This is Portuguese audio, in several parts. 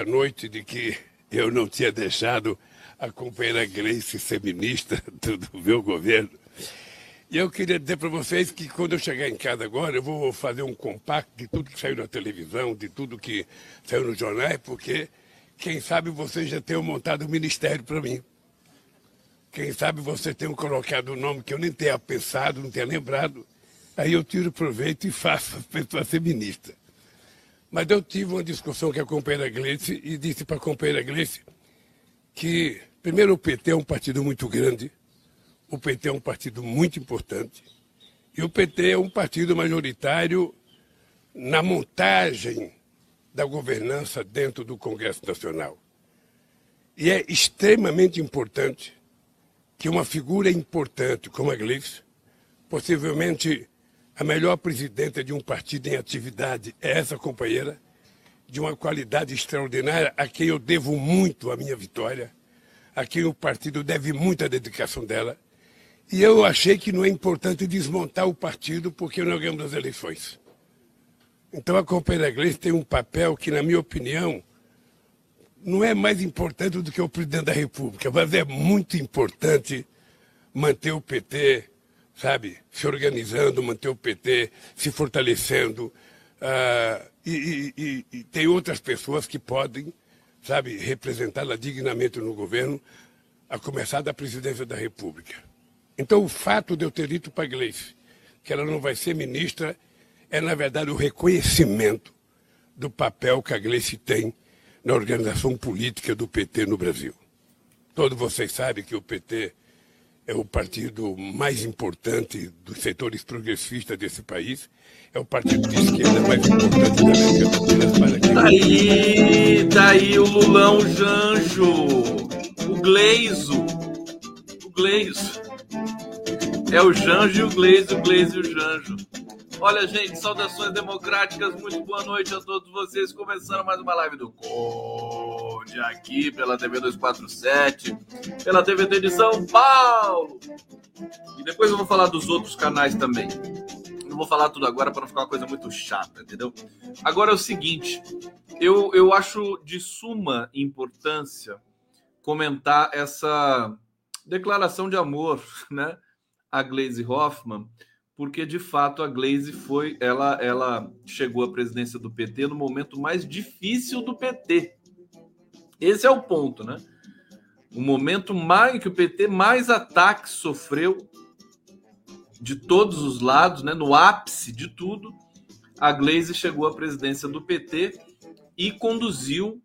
à noite de que eu não tinha deixado a companheira Gleice ser ministra do, do meu governo. E eu queria dizer para vocês que quando eu chegar em casa agora, eu vou fazer um compacto de tudo que saiu na televisão, de tudo que saiu nos jornais, porque quem sabe vocês já tenham montado um ministério para mim. Quem sabe vocês tenham colocado um nome que eu nem tenha pensado, não tenha lembrado. Aí eu tiro proveito e faço a pessoa ser ministra. Mas eu tive uma discussão com a companheira Gleice e disse para a companheira Gleice que, primeiro, o PT é um partido muito grande, o PT é um partido muito importante, e o PT é um partido majoritário na montagem da governança dentro do Congresso Nacional. E é extremamente importante que uma figura importante como a Gleice, possivelmente a melhor presidenta de um partido em atividade é essa companheira, de uma qualidade extraordinária, a quem eu devo muito a minha vitória, a quem o partido deve muita dedicação dela. E eu achei que não é importante desmontar o partido porque nós ganhamos as eleições. Então a companheira Gleice tem um papel que, na minha opinião, não é mais importante do que o presidente da República, mas é muito importante manter o PT sabe, se organizando, manter o PT se fortalecendo. Uh, e, e, e, tem outras pessoas que podem, sabe, representá-la dignamente no governo, a começar da presidência da República. Então, o fato de eu ter dito para a Gleice que ela não vai ser ministra é, na verdade, o reconhecimento do papel que a Gleice tem na organização política do PT no Brasil. Todos vocês sabem que o PT é o partido mais importante dos setores progressistas desse país, é o partido de esquerda mais importante da América Latina. Daí, daí o Lulão Janjo, o Gleiso, o Gleiso. É o Janjo e o Gleiso, o Gleiso e o Janjo. Olha, gente, saudações democráticas, muito boa noite a todos vocês. Começando mais uma live do Conde aqui pela TV 247, pela TVT de São Paulo. E depois eu vou falar dos outros canais também. Não vou falar tudo agora para não ficar uma coisa muito chata, entendeu? Agora é o seguinte, eu, eu acho de suma importância comentar essa declaração de amor, né? A Glaze Hoffman porque de fato a Glaze foi, ela, ela chegou à presidência do PT no momento mais difícil do PT. Esse é o ponto, né? O momento mais que o PT mais ataques sofreu de todos os lados, né? No ápice de tudo, a Glaze chegou à presidência do PT e conduziu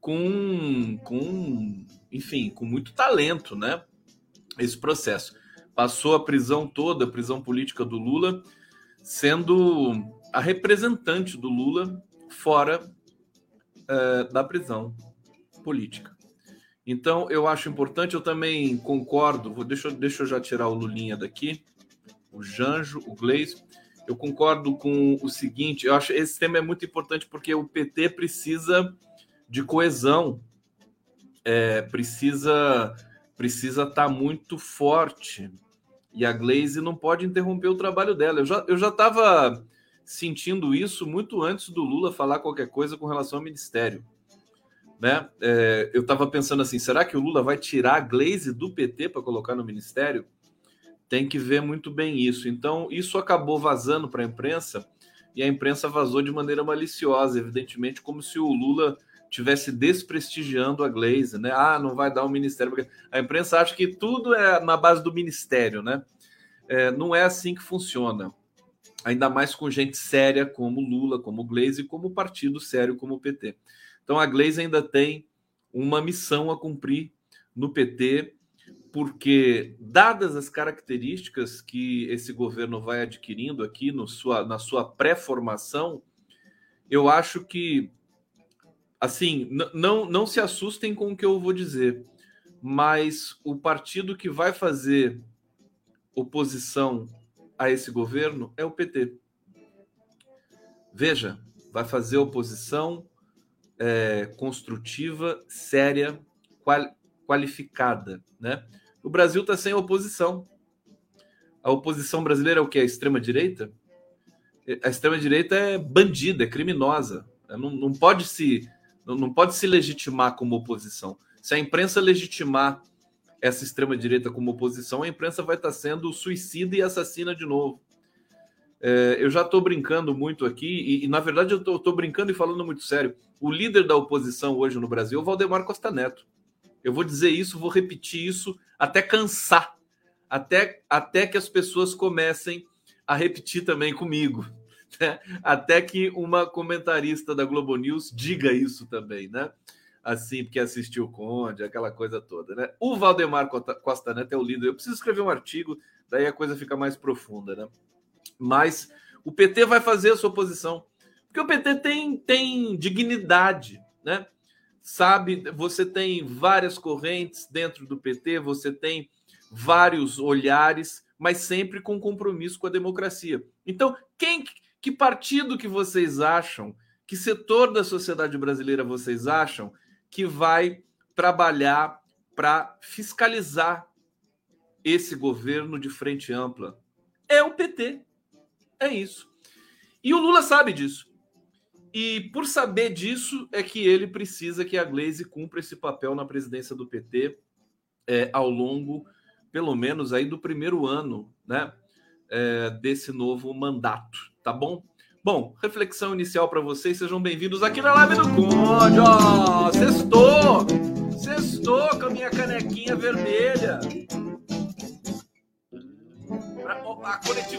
com, com enfim, com muito talento, né? Esse processo passou a prisão toda, a prisão política do Lula, sendo a representante do Lula fora é, da prisão política. Então, eu acho importante, eu também concordo, vou, deixa, deixa eu já tirar o Lulinha daqui, o Janjo, o Gleis. Eu concordo com o seguinte, eu acho esse tema é muito importante porque o PT precisa de coesão, é, precisa precisa estar tá muito forte e a Glaze não pode interromper o trabalho dela. Eu já eu já estava sentindo isso muito antes do Lula falar qualquer coisa com relação ao ministério. Né? É, eu estava pensando assim: será que o Lula vai tirar a Glaze do PT para colocar no ministério? Tem que ver muito bem isso. Então, isso acabou vazando para a imprensa e a imprensa vazou de maneira maliciosa, evidentemente, como se o Lula tivesse desprestigiando a Glaze, né? Ah, não vai dar o um ministério. Porque a imprensa acha que tudo é na base do ministério, né? É, não é assim que funciona. Ainda mais com gente séria como Lula, como Glaze, como partido sério como o PT. Então a Glaze ainda tem uma missão a cumprir no PT, porque, dadas as características que esse governo vai adquirindo aqui no sua, na sua pré-formação, eu acho que assim, não, não se assustem com o que eu vou dizer, mas o partido que vai fazer oposição a esse governo é o PT. Veja, vai fazer oposição é, construtiva, séria, qual, qualificada, né? O Brasil está sem oposição. A oposição brasileira é o que? A extrema-direita? A extrema-direita é bandida, é criminosa. Não, não pode se Não, não pode se legitimar como oposição. Se a imprensa legitimar essa extrema-direita como oposição, a imprensa vai estar sendo suicida e assassina de novo. É, eu já estou brincando muito aqui, e, e na verdade eu estou brincando e falando muito sério. O líder da oposição hoje no Brasil é o Valdemar Costa Neto. Eu vou dizer isso, vou repetir isso até cansar, até, até que as pessoas comecem a repetir também comigo. Né? Até que uma comentarista da Globo News diga isso também, né? Assim, porque assistiu o Conde, aquela coisa toda, né? O Valdemar Costa Neto é o líder. Eu preciso escrever um artigo, daí a coisa fica mais profunda, né? Mas o PT vai fazer a sua posição. Porque o PT tem, tem dignidade, né? Sabe, você tem várias correntes dentro do PT, você tem vários olhares, mas sempre com compromisso com a democracia. Então, quem que partido que vocês acham, que setor da sociedade brasileira vocês acham que vai trabalhar para fiscalizar esse governo de frente ampla? É o PT. É isso. E o Lula sabe disso. E por saber disso é que ele precisa que a Glaze cumpra esse papel na presidência do PT é, ao longo, pelo menos, aí do primeiro ano, né, é, desse novo mandato, tá bom? Bom, reflexão inicial para vocês, sejam bem-vindos aqui na live do Conde. Ó, sextou! Sextou com a minha canequinha vermelha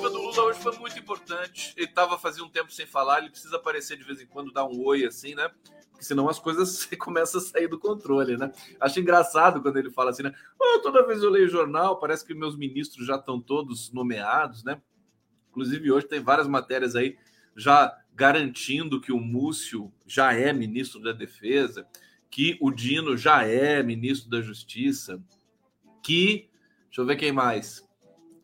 coletiva do Lula hoje foi muito importante. Ele estava fazendo um tempo sem falar, ele precisa aparecer de vez em quando, dar um oi assim, né? Porque senão as coisas começam a sair do controle, né? Acho engraçado quando ele fala assim, né? Oh, toda vez eu leio jornal, parece que meus ministros já estão todos nomeados, né? Inclusive, hoje tem várias matérias aí já garantindo que o Múcio já é ministro da Defesa, que o Dino já é ministro da Justiça, que. Deixa eu ver quem mais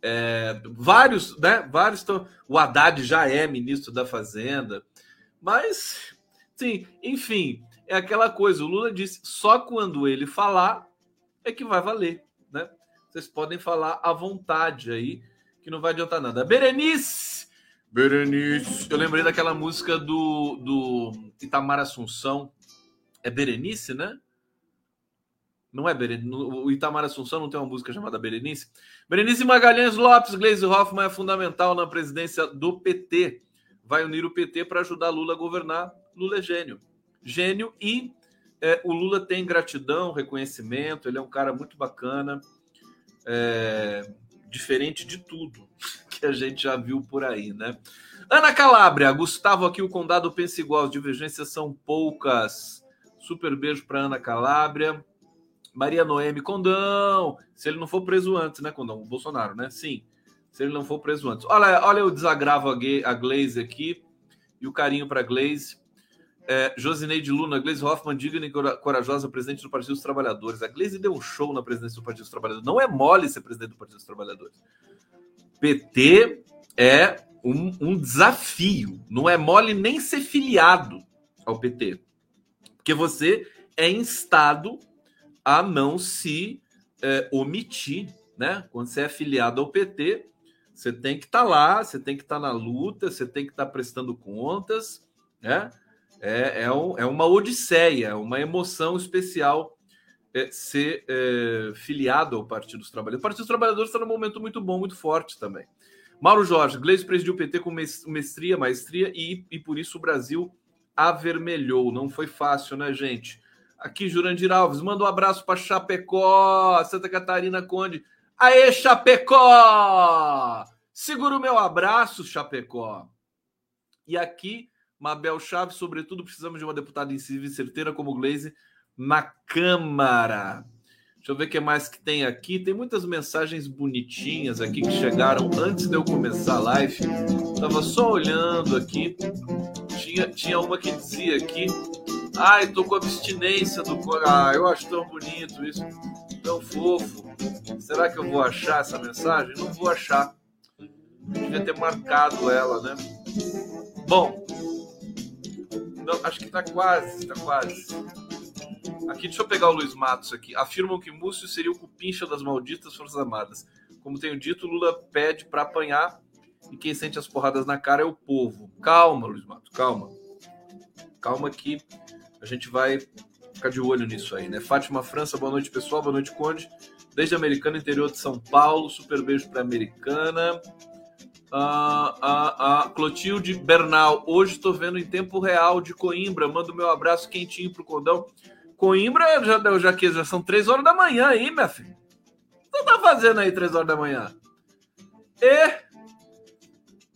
é, vários, né? Vários estão. O Haddad já é ministro da Fazenda, mas, sim, enfim, é aquela coisa. O Lula disse: só quando ele falar é que vai valer, né? Vocês podem falar à vontade aí, que não vai adiantar nada. Berenice! Berenice! Eu lembrei daquela música do, do Itamar Assunção. É Berenice, né? Não é Berenice. O Itamar Assunção não tem uma música chamada Berenice? Berenice Magalhães Lopes, Gleisi Hoffmann é fundamental na presidência do PT. Vai unir o PT para ajudar Lula a governar. Lula é gênio. Gênio e é, o Lula tem gratidão, reconhecimento, ele é um cara muito bacana, é, diferente de tudo que a gente já viu por aí, né? Ana Calabria, Gustavo aqui, o Condado pensa igual, as divergências são poucas. Super beijo para Ana Calabria. Maria Noemi Condão, se ele não for preso antes, né, Condão? O Bolsonaro, né? Sim, se ele não for preso antes. Olha, olha o desagravo a Glaze aqui e o carinho para Glaze. É, Josineide Luna, Glaze Hoffman, digna e corajosa presidente do Partido dos Trabalhadores. A Glaze deu um show na presidência do Partido dos Trabalhadores. Não é mole ser presidente do Partido dos Trabalhadores. PT é um, um desafio. Não é mole nem ser filiado ao PT. Porque você é instado a não se é, omitir, né? Quando você é filiado ao PT, você tem que estar tá lá, você tem que estar tá na luta, você tem que estar tá prestando contas, né? É, é, um, é uma odisseia, uma emoção especial é, ser é, filiado ao Partido dos Trabalhadores. O Partido dos Trabalhadores está num momento muito bom, muito forte também. Mauro Jorge, Gleice presidiu o PT com mestria, maestria e, e por isso o Brasil avermelhou. Não foi fácil, né, gente? Aqui, Jurandir Alves, manda um abraço para Chapecó, Santa Catarina Conde. Aê, Chapecó! Segura o meu abraço, Chapecó. E aqui, Mabel Chaves, sobretudo, precisamos de uma deputada incisiva e certeira como Glaze na Câmara. Deixa eu ver o que mais que tem aqui. Tem muitas mensagens bonitinhas aqui que chegaram antes de eu começar a live. Tava só olhando aqui. Tinha, tinha uma que dizia aqui Ai, tô com abstinência do Ah, eu acho tão bonito isso, tão fofo. Será que eu vou achar essa mensagem? Não vou achar. Devia ter marcado ela, né? Bom, não, acho que tá quase, tá quase. Aqui, deixa eu pegar o Luiz Matos aqui. Afirmam que Múcio seria o cupincha das malditas Forças Armadas. Como tenho dito, Lula pede para apanhar e quem sente as porradas na cara é o povo. Calma, Luiz Matos, calma. Calma que A gente vai ficar de olho nisso aí, né? Fátima França, boa noite, pessoal. Boa noite, Conde. Desde Americana, interior de São Paulo. Super beijo para Americana. Ah, ah, ah, Clotilde Bernal, hoje estou vendo em tempo real de Coimbra. Mando meu abraço quentinho pro Condão. Coimbra já deu, já já são três horas da manhã aí, minha filha. O você tá fazendo aí três horas da manhã? E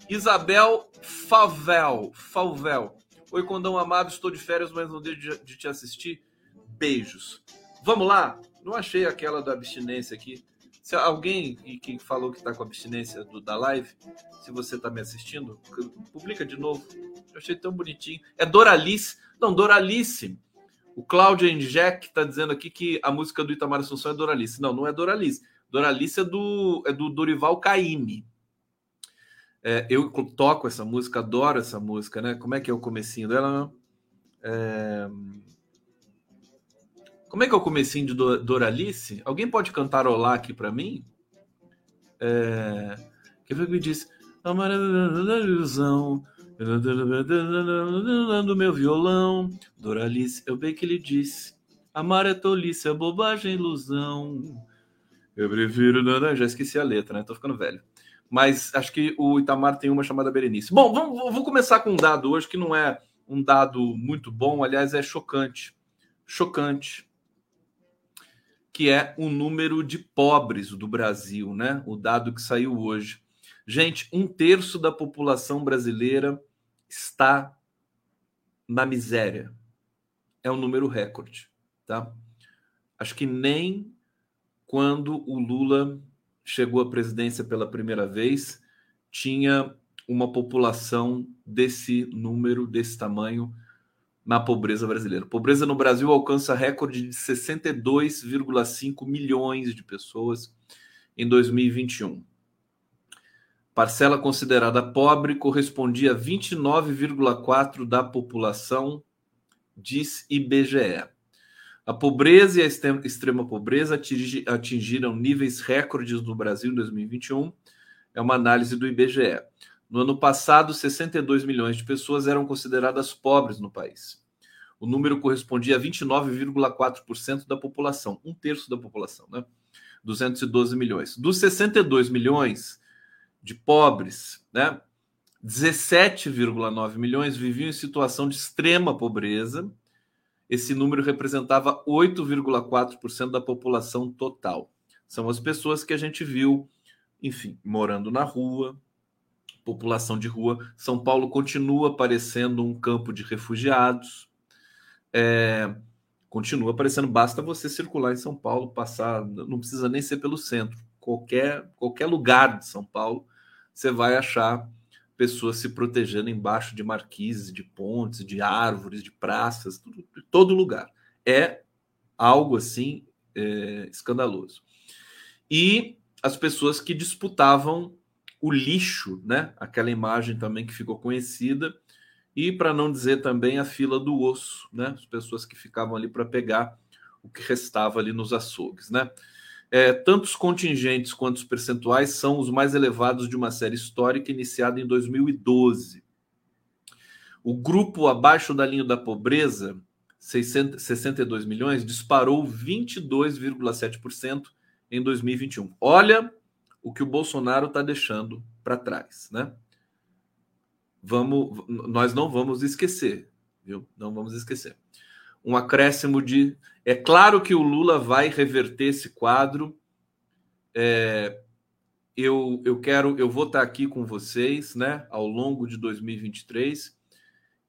Isabel Favel, Falvel. Oi, Condão amado, estou de férias, mas não deixo de, de te assistir. Beijos. Vamos lá? Não achei aquela da abstinência aqui. Se alguém que falou que está com abstinência do, da live, se você está me assistindo, publica de novo. Eu achei tão bonitinho. É Doralice. Não, Doralice. O Cláudio Enjec está dizendo aqui que a música do Itamar Assunção é Doralice. Não, não é Doralice. Doralice é do, é do Dorival Caymmi. É, eu toco essa música, adoro essa música, né? Como é que é o comecinho dela? É... Como é que é o comecinho de Doralice? Alguém pode cantarolar aqui para mim? É... Que foi que me disse? Ilusão do meu violão. Doralice, eu bem que ele disse. Amar é tolice, é bobagem, ilusão. Eu prefiro. Já esqueci a letra, né? Tô ficando velho. Mas acho que o Itamar tem uma chamada Berenice. Bom, vamos, vou começar com um dado hoje que não é um dado muito bom, aliás, é chocante. Chocante que é o número de pobres do Brasil, né? O dado que saiu hoje. Gente, um terço da população brasileira está na miséria. É um número recorde, tá? Acho que nem quando o Lula chegou à presidência pela primeira vez tinha uma população desse número, desse tamanho na pobreza brasileira. Pobreza no Brasil alcança recorde de 62,5 milhões de pessoas em 2021. Parcela considerada pobre correspondia a 29,4% da população, diz IBGE. A pobreza e a extrema pobreza atingiram níveis recordes no Brasil em 2021, é uma análise do IBGE. No ano passado, 62 milhões de pessoas eram consideradas pobres no país. O número correspondia a 29,4% da população, um terço da população, né? 212 milhões. Dos 62 milhões de pobres, né? 17,9 milhões viviam em situação de extrema pobreza. Esse número representava 8,4% da população total. São as pessoas que a gente viu, enfim, morando na rua, população de rua. São Paulo continua parecendo um campo de refugiados. É, continua parecendo, basta você circular em São Paulo, passar, não precisa nem ser pelo centro. Qualquer, qualquer lugar de São Paulo, você vai achar pessoas se protegendo embaixo de marquises, de pontes, de árvores, de praças, tudo, de todo lugar. É algo assim é, escandaloso. E as pessoas que disputavam o lixo, né? Aquela imagem também que ficou conhecida. E para não dizer também a fila do osso, né? As pessoas que ficavam ali para pegar o que restava ali nos açougues, né? É, tanto os contingentes quanto os percentuais são os mais elevados de uma série histórica iniciada em 2012. O grupo abaixo da linha da pobreza, 600, 62 milhões, disparou 22,7% em 2021. Olha o que o Bolsonaro está deixando para trás, né? Vamos, nós não vamos esquecer, viu? Não vamos esquecer. Um acréscimo de. É claro que o Lula vai reverter esse quadro. É, eu, eu quero, eu vou estar aqui com vocês, né, ao longo de 2023,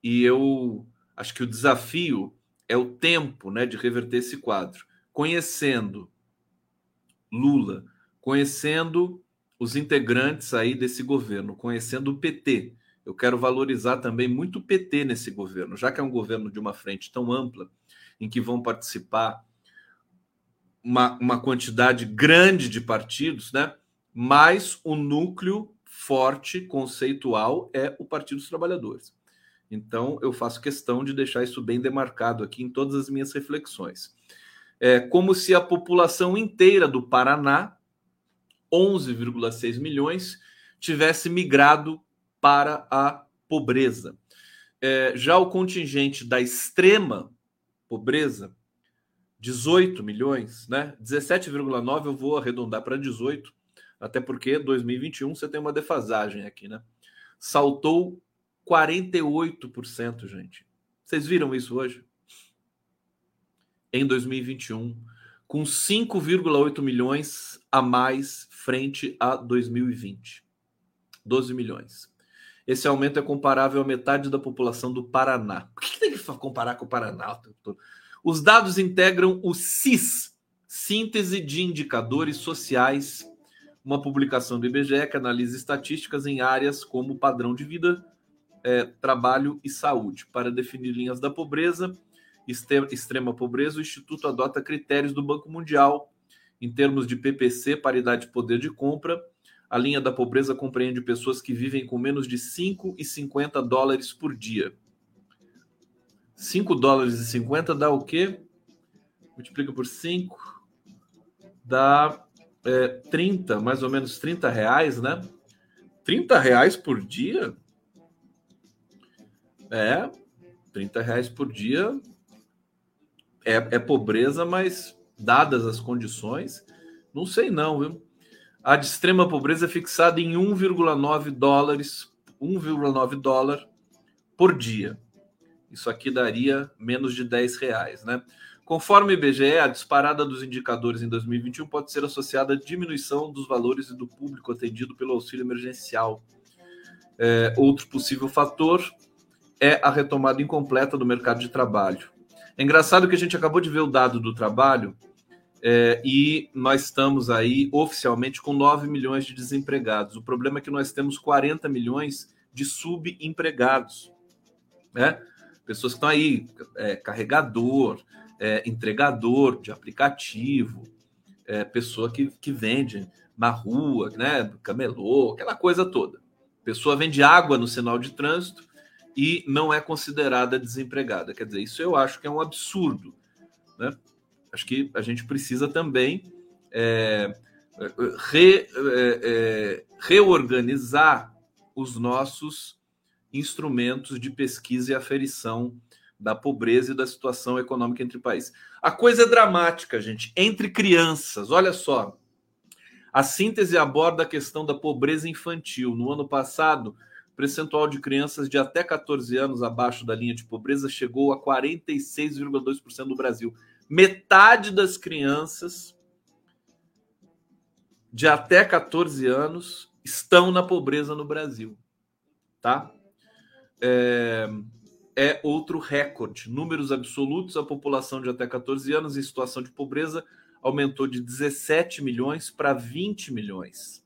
e eu acho que o desafio é o tempo, né, de reverter esse quadro, conhecendo Lula, conhecendo os integrantes aí desse governo, conhecendo o PT. Eu quero valorizar também muito o PT nesse governo, já que é um governo de uma frente tão ampla, em que vão participar uma, uma quantidade grande de partidos, né? mas o núcleo forte, conceitual, é o Partido dos Trabalhadores. Então, eu faço questão de deixar isso bem demarcado aqui em todas as minhas reflexões. É como se a população inteira do Paraná 11,6 milhões, tivesse migrado para a pobreza. É, já o contingente da extrema pobreza, 18 milhões, né? 17,9 eu vou arredondar para 18, até porque 2021 você tem uma defasagem aqui, né? Saltou 48%, gente. Vocês viram isso hoje? Em 2021, com 5,8 milhões a mais frente a 2020. 12 milhões. Esse aumento é comparável à metade da população do Paraná. Por que tem que comparar com o Paraná? Os dados integram o CIS, Síntese de Indicadores Sociais, uma publicação do IBGE que analisa estatísticas em áreas como padrão de vida, é, trabalho e saúde. Para definir linhas da pobreza, extrema pobreza, o Instituto adota critérios do Banco Mundial em termos de PPC, paridade de poder de compra, a linha da pobreza compreende pessoas que vivem com menos de 5,50 dólares por dia. 5 dólares e 50 dá o quê? Multiplica por 5. Dá é, 30, mais ou menos 30 reais, né? 30 reais por dia? É, 30 reais por dia é, é pobreza, mas dadas as condições, não sei não, viu? A de extrema pobreza é fixada em 1,9 dólares, 1,9 dólar por dia. Isso aqui daria menos de 10 reais, né? Conforme o IBGE, a disparada dos indicadores em 2021 pode ser associada à diminuição dos valores e do público atendido pelo auxílio emergencial. É, outro possível fator é a retomada incompleta do mercado de trabalho. É engraçado que a gente acabou de ver o dado do trabalho é, e nós estamos aí oficialmente com 9 milhões de desempregados. O problema é que nós temos 40 milhões de subempregados, né? Pessoas que estão aí, é, carregador, é, entregador de aplicativo, é, pessoa que, que vende na rua, né? Camelô, aquela coisa toda. Pessoa vende água no sinal de trânsito e não é considerada desempregada. Quer dizer, isso eu acho que é um absurdo, né? Acho que a gente precisa também é, re, é, é, reorganizar os nossos instrumentos de pesquisa e aferição da pobreza e da situação econômica entre países. A coisa é dramática, gente. Entre crianças, olha só. A síntese aborda a questão da pobreza infantil. No ano passado, o percentual de crianças de até 14 anos abaixo da linha de pobreza chegou a 46,2% do Brasil metade das crianças de até 14 anos estão na pobreza no Brasil, tá? É, é, outro recorde. Números absolutos, a população de até 14 anos em situação de pobreza aumentou de 17 milhões para 20 milhões.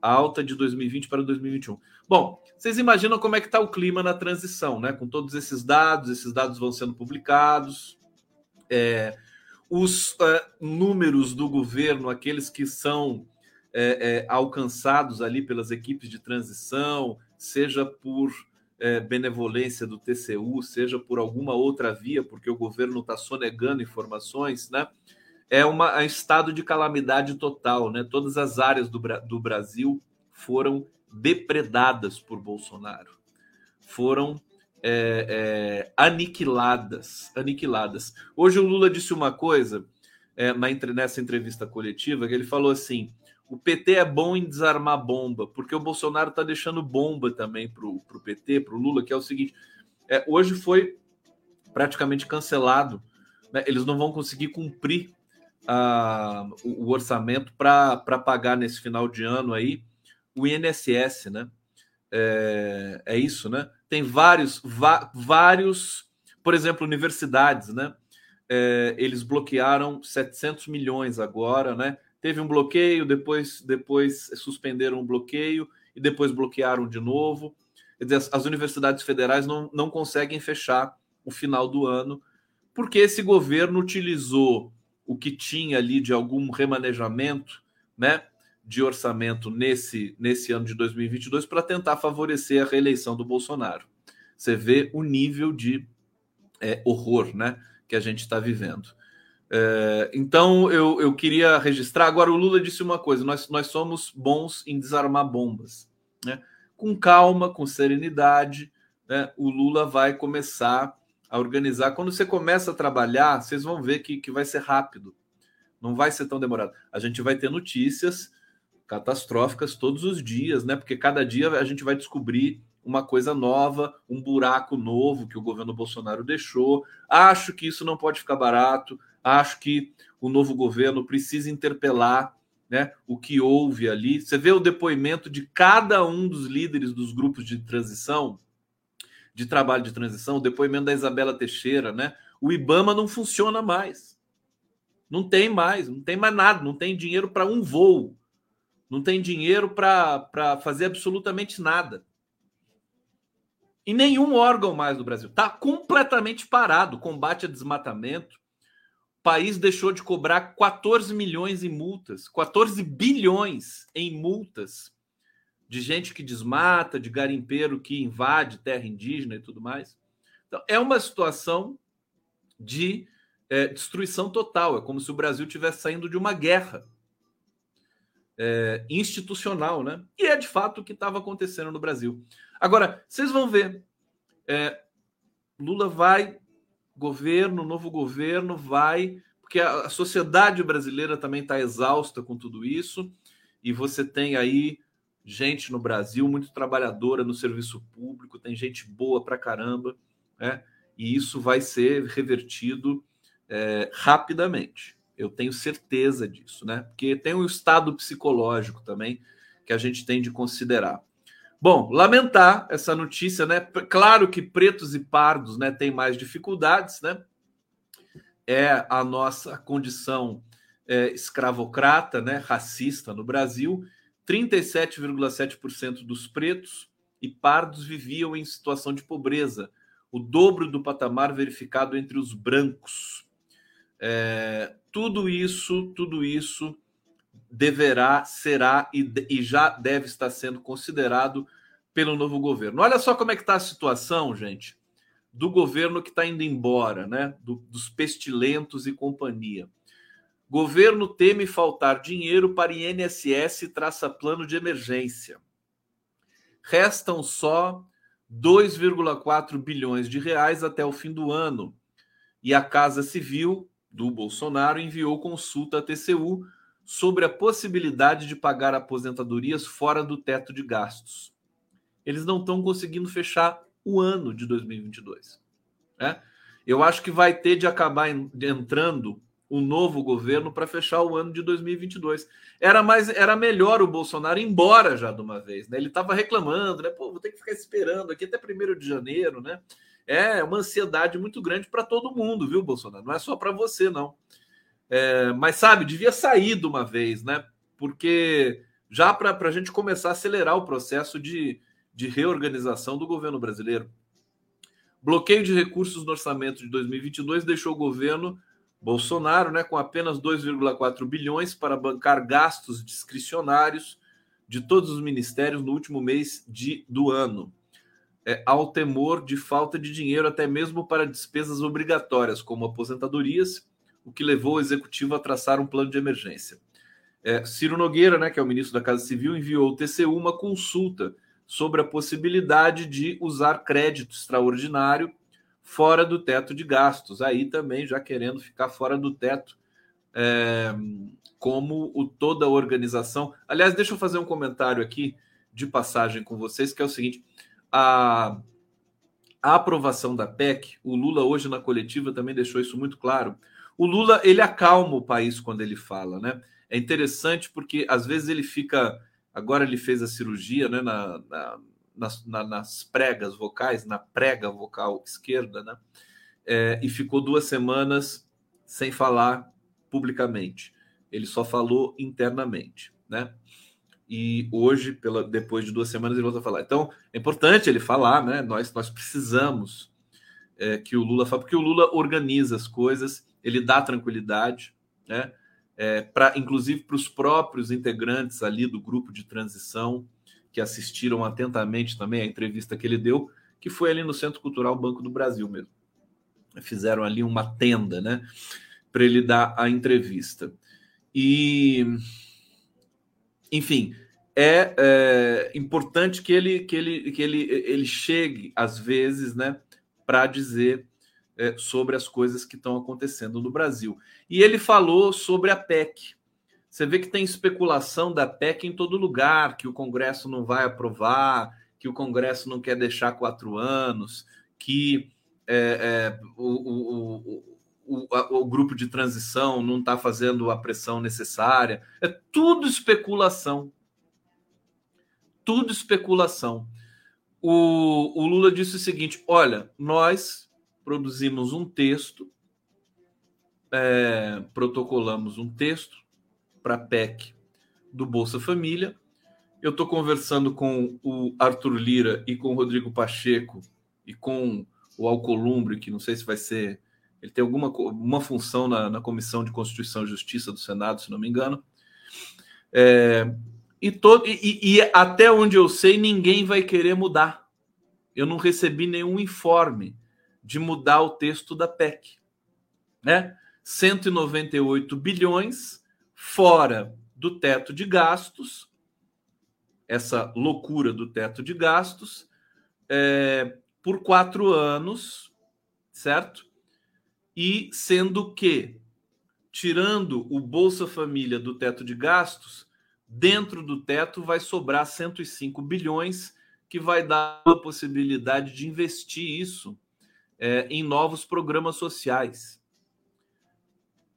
A alta de 2020 para 2021. Bom, vocês imaginam como é que está o clima na transição, né? Com todos esses dados, esses dados vão sendo publicados, é, os é, números do governo, aqueles que são é, é, alcançados ali pelas equipes de transição, seja por é, benevolência do TCU, seja por alguma outra via, porque o governo está sonegando informações, né? É um estado de calamidade total, né? Todas as áreas do, do Brasil foram depredadas por Bolsonaro, foram é, é, aniquiladas, aniquiladas. Hoje o Lula disse uma coisa é, na, nessa entrevista coletiva que ele falou assim: o PT é bom em desarmar bomba, porque o Bolsonaro está deixando bomba também para o PT, para o Lula, que é o seguinte: é, hoje foi praticamente cancelado, né, eles não vão conseguir cumprir a, o, o orçamento para pagar nesse final de ano aí o INSS, né? É, é isso, né? Tem vários, vários, por exemplo, universidades, né? É, eles bloquearam 700 milhões agora, né? Teve um bloqueio, depois, depois suspenderam o bloqueio e depois bloquearam de novo. Dizer, as, as universidades federais não, não conseguem fechar o final do ano, porque esse governo utilizou o que tinha ali de algum remanejamento, né? De orçamento nesse, nesse ano de 2022 para tentar favorecer a reeleição do Bolsonaro. Você vê o nível de é, horror né, que a gente está vivendo. É, então eu, eu queria registrar. Agora, o Lula disse uma coisa: nós, nós somos bons em desarmar bombas. Né? Com calma, com serenidade, né, o Lula vai começar a organizar. Quando você começa a trabalhar, vocês vão ver que, que vai ser rápido. Não vai ser tão demorado. A gente vai ter notícias catastróficas todos os dias, né? Porque cada dia a gente vai descobrir uma coisa nova, um buraco novo que o governo Bolsonaro deixou. Acho que isso não pode ficar barato. Acho que o novo governo precisa interpelar né, o que houve ali. Você vê o depoimento de cada um dos líderes dos grupos de transição, de trabalho de transição, o depoimento da Isabela Teixeira, né? O IBAMA não funciona mais. Não tem mais, não tem mais nada, não tem dinheiro para um voo, não tem dinheiro para fazer absolutamente nada. E nenhum órgão mais do Brasil. Está completamente parado. Combate a desmatamento, país deixou de cobrar 14 milhões em multas, 14 bilhões em multas de gente que desmata, de garimpeiro que invade terra indígena e tudo mais. Então, é uma situação de é, destruição total. É como se o Brasil estivesse saindo de uma guerra é, institucional, né? E é de fato o que estava acontecendo no Brasil. Agora, vocês vão ver, é, Lula vai governo, novo governo vai, porque a, sociedade brasileira também está exausta com tudo isso, e você tem aí gente no Brasil muito trabalhadora no serviço público, tem gente boa pra caramba, né? E isso vai ser revertido é, rapidamente. Eu tenho certeza disso, né? Porque tem um estado psicológico também que a gente tem de considerar. Bom, lamentar essa notícia, né? Claro que pretos e pardos, né, têm mais dificuldades, né? É a nossa condição é, escravocrata, né, racista no Brasil. 37,7% dos pretos e pardos viviam em situação de pobreza, o dobro do patamar verificado entre os brancos. É, tudo isso, tudo isso deverá, será e, e já deve estar sendo considerado pelo novo governo. Olha só como é que está a situação, gente, do governo que está indo embora, né? Do, dos pestilentos e companhia. Governo teme faltar dinheiro para INSS e traça plano de emergência. Restam só 2,4 bilhões de reais até o fim do ano. E a Casa Civil do Bolsonaro enviou consulta à TCU sobre a possibilidade de pagar aposentadorias fora do teto de gastos. Eles não estão conseguindo fechar o ano de 2022. Né? Eu acho que vai ter de acabar entrando um novo governo para fechar o ano de 2022. Era mais, era melhor o Bolsonaro ir embora já de uma vez, né? Ele estava reclamando, né? Pô, vou ter que ficar esperando aqui até 1 de janeiro, né? É uma ansiedade muito grande para todo mundo, viu, Bolsonaro? Não é só para você, não. É, mas sabe, devia sair de uma vez, né? Porque já para a gente começar a acelerar o processo de, de reorganização do governo brasileiro. Bloqueio de recursos no orçamento de 2022 deixou o governo Bolsonaro né, com apenas 2,4 bilhões para bancar gastos discricionários de todos os ministérios no último mês de, do ano. É, ao temor de falta de dinheiro, até mesmo para despesas obrigatórias, como aposentadorias o que levou o executivo a traçar um plano de emergência. É, Ciro Nogueira, né, que é o ministro da Casa Civil, enviou ao TCU uma consulta sobre a possibilidade de usar crédito extraordinário fora do teto de gastos. Aí também já querendo ficar fora do teto, é, como o, toda a organização. Aliás, deixa eu fazer um comentário aqui de passagem com vocês, que é o seguinte: a, a aprovação da PEC, o Lula hoje na coletiva também deixou isso muito claro. O Lula, ele acalma o país quando ele fala, né? É interessante porque às vezes ele fica. Agora ele fez a cirurgia né, na, na, nas, na, nas pregas vocais, na prega vocal esquerda, né? É, e ficou duas semanas sem falar publicamente. Ele só falou internamente, né? E hoje, pela, depois de duas semanas, ele volta a falar. Então, é importante ele falar, né? Nós, nós precisamos é, que o Lula fale, porque o Lula organiza as coisas ele dá tranquilidade, né? É, para inclusive para os próprios integrantes ali do grupo de transição que assistiram atentamente também a entrevista que ele deu, que foi ali no Centro Cultural Banco do Brasil mesmo. Fizeram ali uma tenda, né, para ele dar a entrevista. E, enfim, é, é, importante que ele que ele que ele ele chegue às vezes, né, para dizer é, sobre as coisas que estão acontecendo no Brasil. E ele falou sobre a PEC. Você vê que tem especulação da PEC em todo lugar, que o Congresso não vai aprovar, que o Congresso não quer deixar quatro anos, que é, é, o, o, o, o, o grupo de transição não está fazendo a pressão necessária. É tudo especulação. Tudo especulação. O, o Lula disse o seguinte: olha, nós produzimos um texto, é, protocolamos um texto para a PEC do Bolsa Família. Eu estou conversando com o Arthur Lira e com o Rodrigo Pacheco e com o Alcolumbre, que não sei se vai ser. Ele tem alguma uma função na, na Comissão de Constituição e Justiça do Senado, se não me engano. É, e, todo, e, e até onde eu sei, ninguém vai querer mudar. Eu não recebi nenhum informe de mudar o texto da PEC. Né? 198 bilhões fora do teto de gastos, essa loucura do teto de gastos, é, por quatro anos, certo? E sendo que, tirando o Bolsa Família do teto de gastos, dentro do teto vai sobrar 105 bilhões, que vai dar a possibilidade de investir isso é, em novos programas sociais.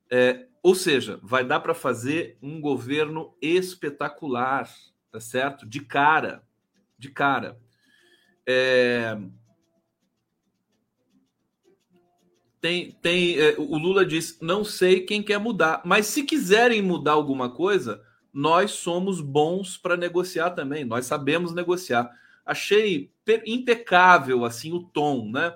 É, ou seja, vai dar para fazer um governo espetacular, tá certo? De cara, de cara. É, tem, tem é, o Lula diz: não sei quem quer mudar, mas se quiserem mudar alguma coisa, nós somos bons para negociar também. Nós sabemos negociar. Achei impecável assim o tom, né?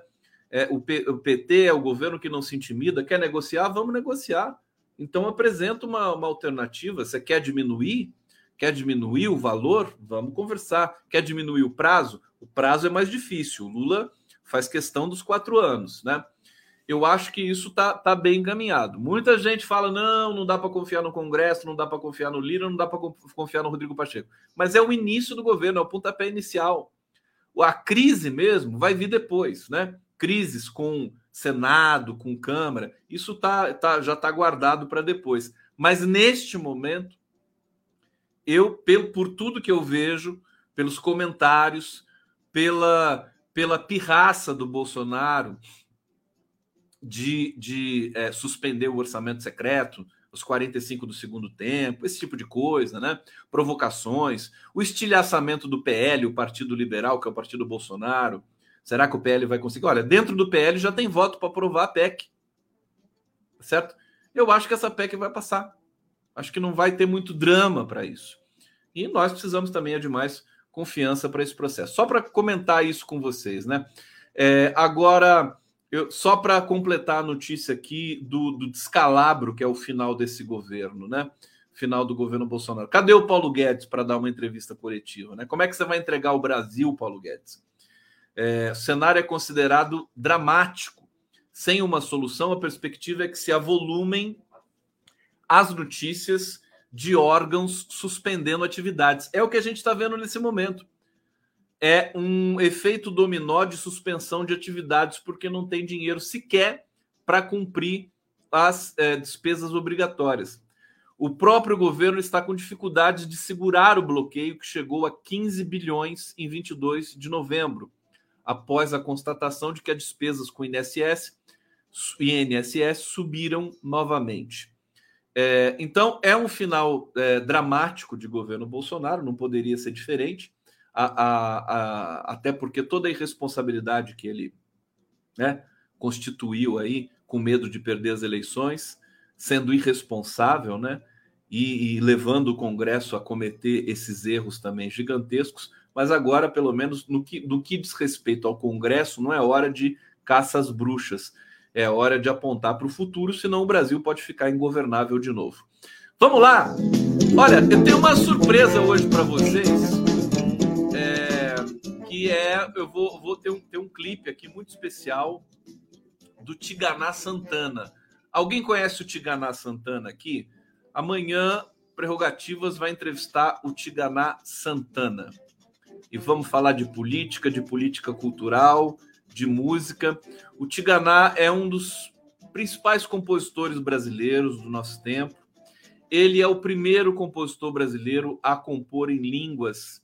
É, o, o, PT é o governo que não se intimida, quer negociar, vamos negociar. Então apresenta uma, uma alternativa. Você quer diminuir? Quer diminuir o valor? Vamos conversar. Quer diminuir o prazo? O prazo é mais difícil. O Lula faz questão dos quatro anos, né? Eu acho que isso está tá bem encaminhado. Muita gente fala: não, não dá para confiar no Congresso, não dá para confiar no Lira, não dá para confiar no Rodrigo Pacheco. Mas é o início do governo, é o pontapé inicial. A crise mesmo vai vir depois, né? Crises com Senado, com Câmara, isso tá, tá já está guardado para depois. Mas neste momento, eu, pelo, por tudo que eu vejo, pelos comentários, pela, pela pirraça do Bolsonaro, de, de é, suspender o orçamento secreto, os 45 do segundo tempo, esse tipo de coisa, né? Provocações, o estilhaçamento do PL, o Partido Liberal, que é o partido Bolsonaro. Será que o PL vai conseguir? Olha, dentro do PL já tem voto para aprovar a PEC. Certo? Eu acho que essa PEC vai passar. Acho que não vai ter muito drama para isso. E nós precisamos também de mais confiança para esse processo. Só para comentar isso com vocês, né? É, agora, eu, só para completar a notícia aqui do, do descalabro que é o final desse governo, né? Final do governo Bolsonaro. Cadê o Paulo Guedes para dar uma entrevista coletiva? Né? Como é que você vai entregar o Brasil, Paulo Guedes? É, o cenário é considerado dramático. Sem uma solução, a perspectiva é que se avolumem as notícias de órgãos suspendendo atividades. É o que a gente está vendo nesse momento é um efeito dominó de suspensão de atividades, porque não tem dinheiro sequer para cumprir as é, despesas obrigatórias. O próprio governo está com dificuldades de segurar o bloqueio, que chegou a 15 bilhões em 22 de novembro, após a constatação de que as despesas com INSS e INSS subiram novamente. É, então, é um final é, dramático de governo Bolsonaro, não poderia ser diferente a, a, a, até porque toda a irresponsabilidade que ele né, constituiu aí, com medo de perder as eleições, sendo irresponsável, né, e, e levando o Congresso a cometer esses erros também gigantescos, mas agora, pelo menos no que, no que diz respeito ao Congresso, não é hora de caça às bruxas, é hora de apontar para o futuro, senão o Brasil pode ficar ingovernável de novo. Vamos lá! Olha, eu tenho uma surpresa hoje para vocês que é. Eu vou, vou ter, um, ter um clipe aqui muito especial do Tiganá Santana. Alguém conhece o Tiganá Santana aqui? Amanhã, Prerrogativas vai entrevistar o Tiganá Santana. E vamos falar de política, de política cultural, de música. O Tiganá é um dos principais compositores brasileiros do nosso tempo. Ele é o primeiro compositor brasileiro a compor em línguas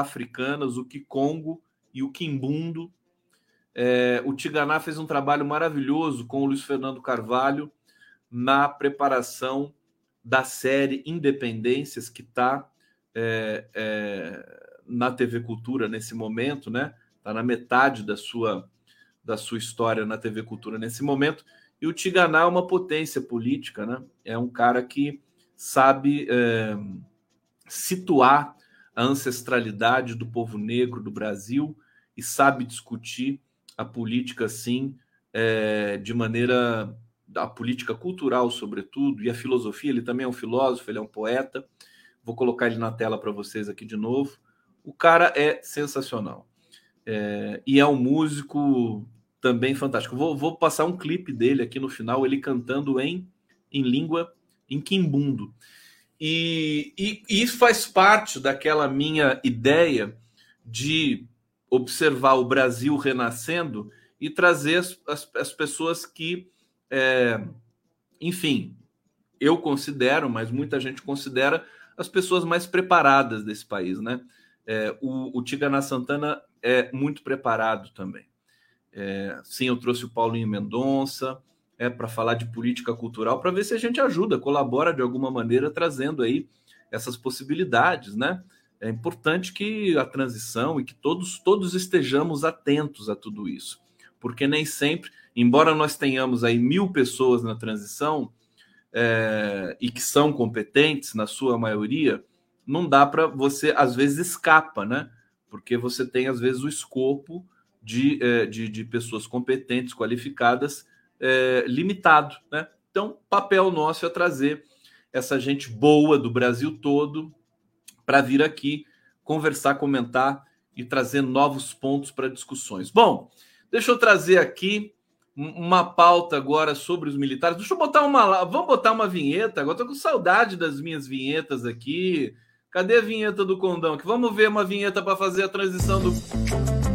africanas, o Kikongo e o Kimbundo. É, o Tiganá fez um trabalho maravilhoso com o Luiz Fernando Carvalho na preparação da série Independências, que está é, é, na TV Cultura nesse momento, né? Está na metade da sua, da sua história na TV Cultura nesse momento. E o Tiganá é uma potência política, né? É um cara que sabe é, situar a ancestralidade do povo negro do Brasil e sabe discutir a política, assim, é, de maneira a política cultural, sobretudo, e a filosofia. Ele também é um filósofo, ele é um poeta. Vou colocar ele na tela para vocês aqui de novo. O cara é sensacional. É, e é um músico também fantástico. Vou, vou, passar um clipe dele aqui no final, ele cantando em, em língua em quimbundo. E, e, e isso faz parte daquela minha ideia de observar o Brasil renascendo e trazer as, as, as pessoas que é, enfim, eu considero, mas muita gente considera as pessoas mais preparadas desse país, né? É, o, o Tigana Santana é muito preparado também. É, sim, eu trouxe o Paulinho Mendonça é, para falar de política cultural, para ver se a gente ajuda, colabora de alguma maneira, trazendo aí essas possibilidades, né? É importante que a transição e que todos, todos estejamos atentos a tudo isso, porque nem sempre embora nós tenhamos aí mil pessoas na transição é, e que são competentes na sua maioria, não dá para você, às vezes, escapa, né? Porque você tem, às vezes, o escopo de, é, de, de, pessoas competentes, qualificadas, é, limitado, né? Então, papel nosso é trazer essa gente boa do Brasil todo para vir aqui conversar, comentar e trazer novos pontos para discussões. Bom, deixa eu trazer aqui uma pauta agora sobre os militares. Deixa eu botar uma. Vamos botar uma vinheta. Agora estou com saudade das minhas vinhetas aqui. Cadê a vinheta do Condão? Que vamos ver uma vinheta para fazer a transição do.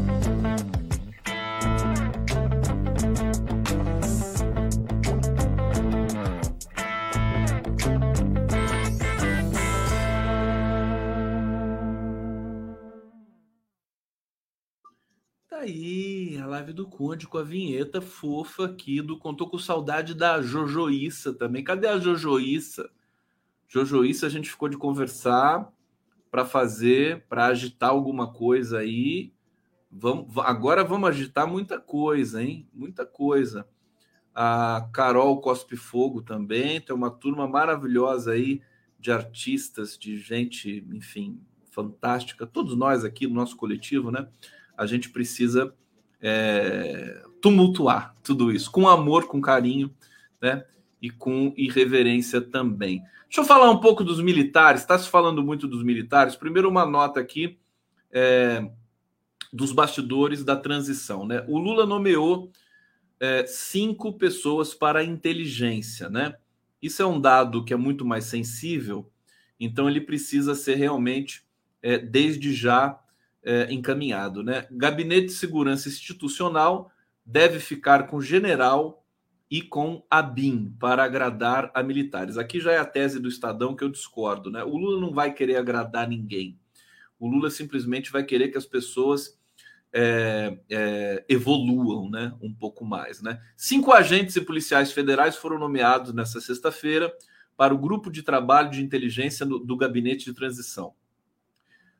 Aí, a live do Conde com a vinheta fofa aqui do Contou com saudade da Jojoíça também. Cadê a Jojoíça? Jojoíça a gente ficou de conversar para fazer, para agitar alguma coisa aí. Vamos, agora vamos agitar muita coisa, hein? Muita coisa. A Carol Cospe Fogo também, tem uma turma maravilhosa aí de artistas, de gente, enfim, fantástica. Todos nós aqui no nosso coletivo, né? A gente precisa é, tumultuar tudo isso com amor, com carinho, né? E com irreverência também. Deixa eu falar um pouco dos militares. Está se falando muito dos militares. Primeiro, uma nota aqui é, dos bastidores da transição. Né? O Lula nomeou é, cinco pessoas para a inteligência. Né? Isso é um dado que é muito mais sensível, então ele precisa ser realmente, é, desde já, é, encaminhado. Né? Gabinete de Segurança Institucional deve ficar com general e com a BIM para agradar a militares. Aqui já é a tese do Estadão que eu discordo. Né? O Lula não vai querer agradar ninguém. O Lula simplesmente vai querer que as pessoas é, é, evoluam né, um pouco mais. Né? Cinco agentes e policiais federais foram nomeados nessa sexta-feira para o grupo de trabalho de inteligência do, do gabinete de transição.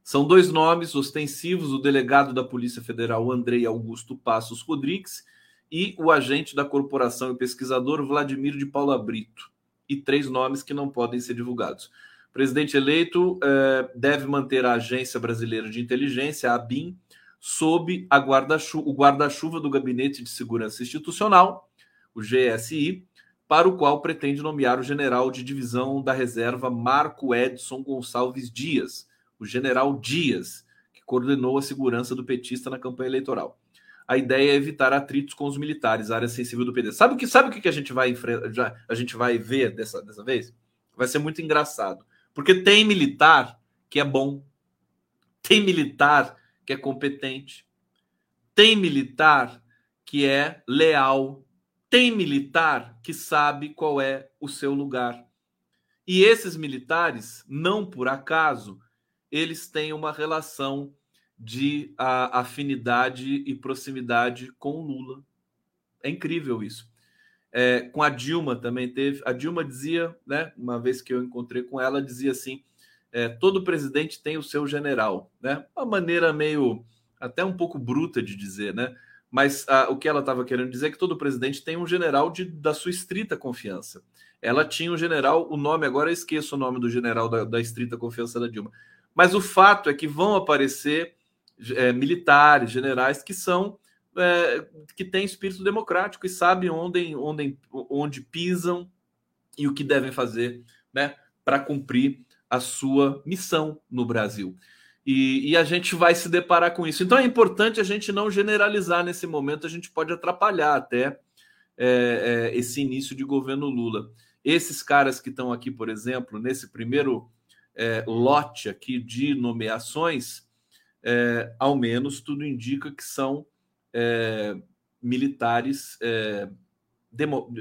São dois nomes ostensivos: o delegado da Polícia Federal Andrei Augusto Passos Rodrigues e o agente da corporação e pesquisador Vladimir de Paula Brito. E três nomes que não podem ser divulgados. O presidente eleito eh, deve manter a Agência Brasileira de Inteligência, a ABIN, sob a guarda o guarda-chuva do Gabinete de Segurança Institucional, o GSI, para o qual pretende nomear o general de divisão da reserva Marco Edson Gonçalves Dias o general Dias, que coordenou a segurança do petista na campanha eleitoral. A ideia é evitar atritos com os militares, área sensível do PD. Sabe o que, sabe o que a gente vai a gente vai ver dessa, dessa vez? Vai ser muito engraçado. Porque tem militar que é bom, tem militar que é competente, tem militar que é leal. Tem militar que sabe qual é o seu lugar. E esses militares, não por acaso, eles têm uma relação de a, afinidade e proximidade com o Lula. É incrível isso. É, com a Dilma também teve. A Dilma dizia, né, uma vez que eu encontrei com ela, dizia assim: é, todo presidente tem o seu general, né? Uma maneira meio até um pouco bruta de dizer, né? Mas a, o que ela estava querendo dizer é que todo presidente tem um general de, da sua estrita confiança. Ela tinha um general, o nome agora eu esqueço o nome do general da, da estrita confiança da Dilma. Mas o fato é que vão aparecer é, militares, generais que são é, que têm espírito democrático e sabem onde, onde, onde pisam e o que devem fazer né, para cumprir a sua missão no Brasil. E, e, a gente vai se deparar com isso. Então é importante a gente não generalizar nesse momento, a gente pode atrapalhar até é, é, esse início de governo Lula. Esses caras que estão aqui, por exemplo, nesse primeiro é, lote aqui de nomeações, é, ao menos tudo indica que são é, militares é, demo,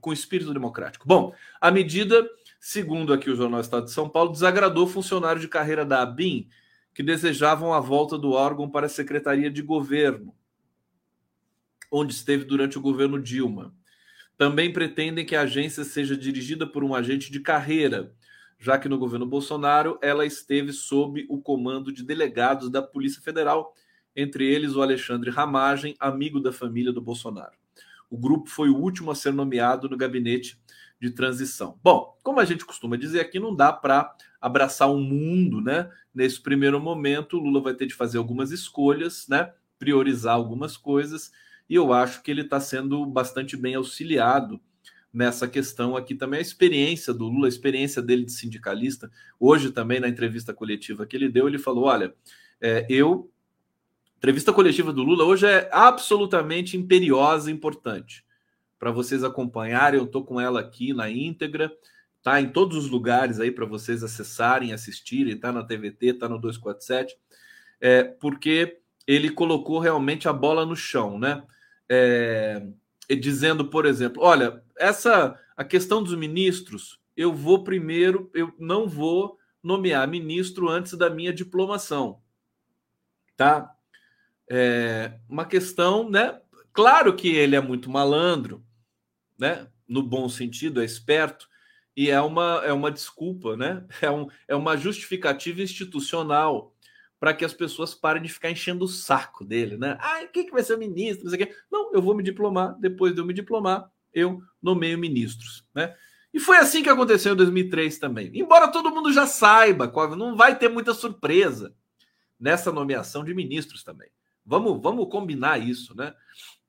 com espírito democrático. Bom, a medida, segundo aqui o Jornal Estado de São Paulo, desagradou funcionário de carreira da ABIN que desejavam a volta do órgão para a Secretaria de Governo, onde esteve durante o governo Dilma. Também pretendem que a agência seja dirigida por um agente de carreira, já que no governo Bolsonaro ela esteve sob o comando de delegados da Polícia Federal, entre eles o Alexandre Ramagem, amigo da família do Bolsonaro. O grupo foi o último a ser nomeado no gabinete de transição. Bom, como a gente costuma dizer aqui, não dá para abraçar o um mundo, né? Nesse primeiro momento, Lula vai ter de fazer algumas escolhas, né? Priorizar algumas coisas, e eu acho que ele está sendo bastante bem auxiliado nessa questão aqui também. A experiência do Lula, a experiência dele de sindicalista, hoje também na entrevista coletiva que ele deu, ele falou: olha, é, eu. Entrevista coletiva do Lula hoje é absolutamente imperiosa e importante para vocês acompanharem. Eu estou com ela aqui na íntegra, tá em todos os lugares aí para vocês acessarem, assistirem, tá na TVT, tá no 247, é, porque ele colocou realmente a bola no chão, né? É, dizendo, por exemplo, olha, essa a questão dos ministros, eu vou primeiro, eu não vou nomear ministro antes da minha diplomação, tá? É uma questão, né? Claro que ele é muito malandro, né? No bom sentido, é esperto e é uma, é uma desculpa, né? É, um, é uma justificativa institucional para que as pessoas parem de ficar enchendo o saco dele, né? Ah, quem que vai ser ministro? Não, não, eu vou me diplomar. Depois de eu me diplomar, eu nomeio ministros, né? E foi assim que aconteceu em 2003 também. Embora todo mundo já saiba, não vai ter muita surpresa nessa nomeação de ministros também. Vamos, vamos combinar isso, né?